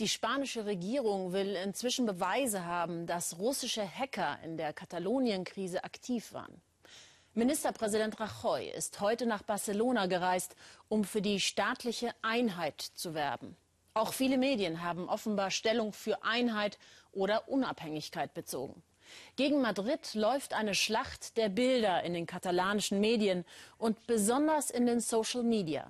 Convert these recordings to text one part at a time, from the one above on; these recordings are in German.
Die spanische Regierung will inzwischen Beweise haben, dass russische Hacker in der Katalonien-Krise aktiv waren. Ministerpräsident Rajoy ist heute nach Barcelona gereist, um für die staatliche Einheit zu werben. Auch viele Medien haben offenbar Stellung für Einheit oder Unabhängigkeit bezogen. Gegen Madrid läuft eine Schlacht der Bilder in den katalanischen Medien und besonders in den Social Media.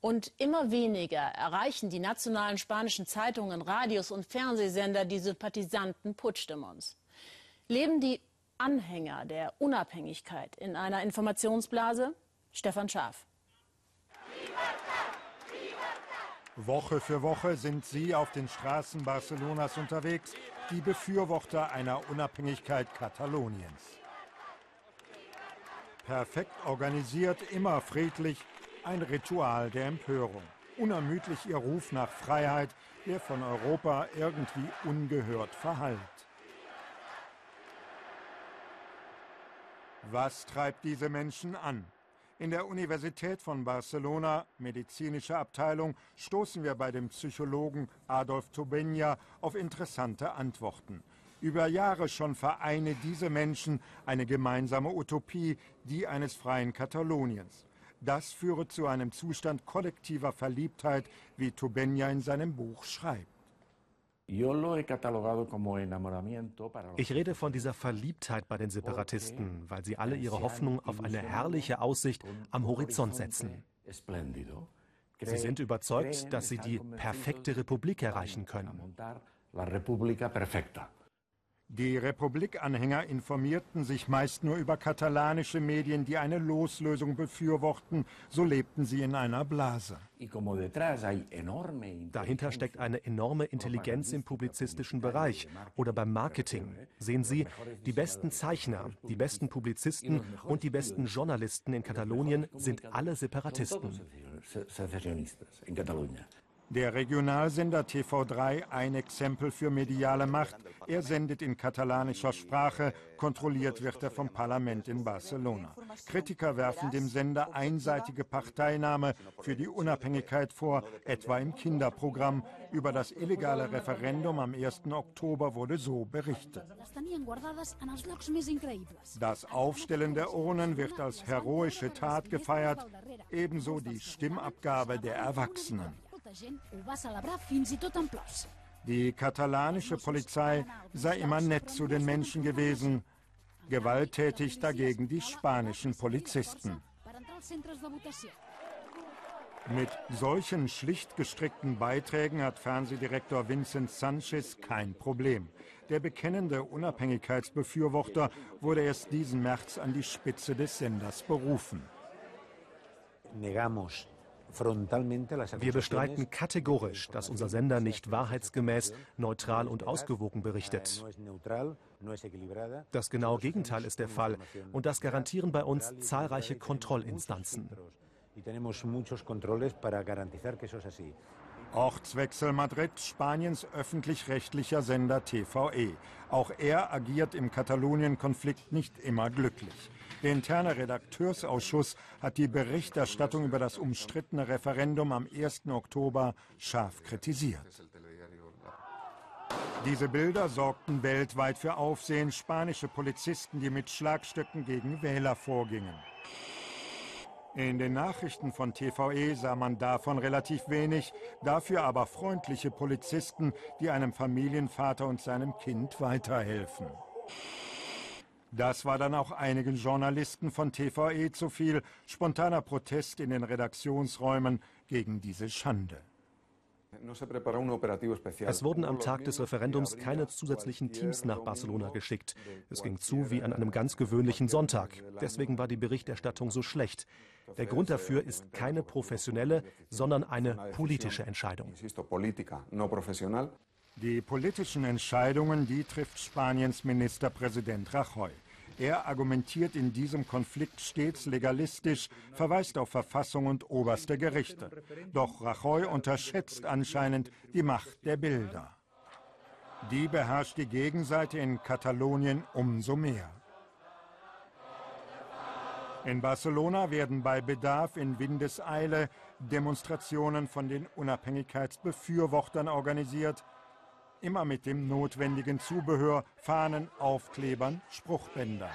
Und immer weniger erreichen die nationalen spanischen Zeitungen, Radios und Fernsehsender die Sympathisanten Puigdemonts. Leben die Anhänger der Unabhängigkeit in einer Informationsblase? Stefan Schaaf. Woche für Woche sind sie auf den Straßen Barcelonas unterwegs, die Befürworter einer Unabhängigkeit Kataloniens. Perfekt organisiert, immer friedlich, ein Ritual der Empörung. Unermüdlich ihr Ruf nach Freiheit, der von Europa irgendwie ungehört verhallt. Was treibt diese Menschen an? In der Universität von Barcelona, medizinische Abteilung, stoßen wir bei dem Psychologen Adolf Tobenia auf interessante Antworten. Über Jahre schon vereine diese Menschen eine gemeinsame Utopie, die eines freien Kataloniens. Das führe zu einem Zustand kollektiver Verliebtheit, wie Tubenya in seinem Buch schreibt. Ich rede von dieser Verliebtheit bei den Separatisten, weil sie alle ihre Hoffnung auf eine herrliche Aussicht am Horizont setzen. Sie sind überzeugt, dass sie die perfekte Republik erreichen können. Die Republikanhänger informierten sich meist nur über katalanische Medien, die eine Loslösung befürworten. So lebten sie in einer Blase. Dahinter steckt eine enorme Intelligenz im publizistischen Bereich oder beim Marketing. Sehen Sie, die besten Zeichner, die besten Publizisten und die besten Journalisten in Katalonien sind alle Separatisten. Der Regionalsender TV3 ein Exempel für mediale Macht. Er sendet in katalanischer Sprache, kontrolliert wird er vom Parlament in Barcelona. Kritiker werfen dem Sender einseitige Parteinahme für die Unabhängigkeit vor, etwa im Kinderprogramm. Über das illegale Referendum am 1. Oktober wurde so berichtet. Das Aufstellen der Urnen wird als heroische Tat gefeiert, ebenso die Stimmabgabe der Erwachsenen. Die katalanische Polizei sei immer nett zu den Menschen gewesen, gewalttätig dagegen die spanischen Polizisten. Mit solchen schlicht gestrickten Beiträgen hat Fernsehdirektor Vincent Sanchez kein Problem. Der bekennende Unabhängigkeitsbefürworter wurde erst diesen März an die Spitze des Senders berufen. Negamos wir bestreiten kategorisch, dass unser Sender nicht wahrheitsgemäß, neutral und ausgewogen berichtet. Das genaue Gegenteil ist der Fall. und das garantieren bei uns zahlreiche Kontrollinstanzen. Ortswechsel Madrid, Spaniens öffentlich-rechtlicher Sender TVE. Auch er agiert im Katalonien-Konflikt nicht immer glücklich. Der interne Redakteursausschuss hat die Berichterstattung über das umstrittene Referendum am 1. Oktober scharf kritisiert. Diese Bilder sorgten weltweit für Aufsehen. Spanische Polizisten, die mit Schlagstöcken gegen Wähler vorgingen. In den Nachrichten von TVE sah man davon relativ wenig, dafür aber freundliche Polizisten, die einem Familienvater und seinem Kind weiterhelfen. Das war dann auch einigen Journalisten von TVE zu viel. Spontaner Protest in den Redaktionsräumen gegen diese Schande. Es wurden am Tag des Referendums keine zusätzlichen Teams nach Barcelona geschickt. Es ging zu wie an einem ganz gewöhnlichen Sonntag. Deswegen war die Berichterstattung so schlecht. Der Grund dafür ist keine professionelle, sondern eine politische Entscheidung. Die politischen Entscheidungen, die trifft Spaniens Ministerpräsident Rajoy. Er argumentiert in diesem Konflikt stets legalistisch, verweist auf Verfassung und oberste Gerichte. Doch Rajoy unterschätzt anscheinend die Macht der Bilder. Die beherrscht die Gegenseite in Katalonien umso mehr. In Barcelona werden bei Bedarf in Windeseile Demonstrationen von den Unabhängigkeitsbefürwortern organisiert, immer mit dem notwendigen Zubehör, Fahnen, Aufklebern, Spruchbändern.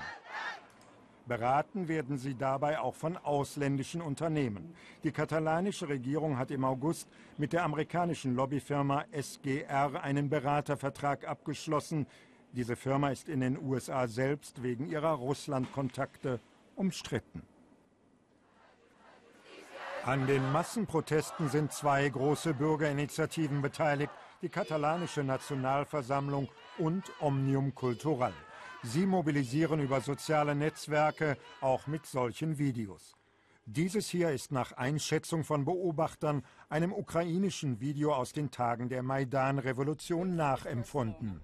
Beraten werden sie dabei auch von ausländischen Unternehmen. Die katalanische Regierung hat im August mit der amerikanischen Lobbyfirma SGR einen Beratervertrag abgeschlossen. Diese Firma ist in den USA selbst wegen ihrer Russlandkontakte umstritten. An den Massenprotesten sind zwei große Bürgerinitiativen beteiligt, die katalanische Nationalversammlung und Omnium Cultural. Sie mobilisieren über soziale Netzwerke, auch mit solchen Videos. Dieses hier ist nach Einschätzung von Beobachtern einem ukrainischen Video aus den Tagen der Maidan-Revolution nachempfunden.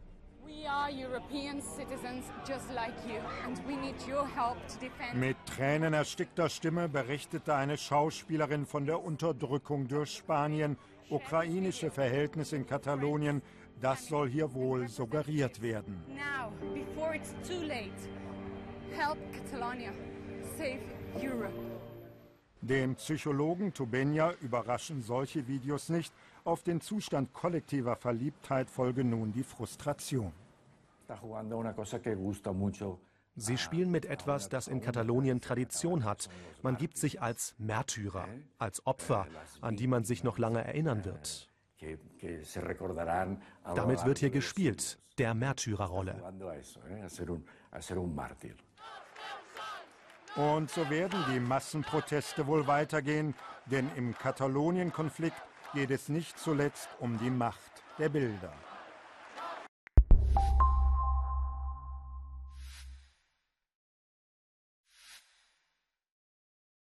Mit tränenerstickter Stimme berichtete eine Schauspielerin von der Unterdrückung durch Spanien, ukrainische Verhältnisse in Katalonien, das soll hier wohl suggeriert werden. Now, before it's too late, help Catalonia, save Europe. Den Psychologen Tubenia überraschen solche Videos nicht. Auf den Zustand kollektiver Verliebtheit folge nun die Frustration. Sie spielen mit etwas, das in Katalonien Tradition hat. Man gibt sich als Märtyrer, als Opfer, an die man sich noch lange erinnern wird. Damit wird hier gespielt, der Märtyrerrolle. Und so werden die Massenproteste wohl weitergehen, denn im Katalonien-Konflikt geht es nicht zuletzt um die Macht der Bilder.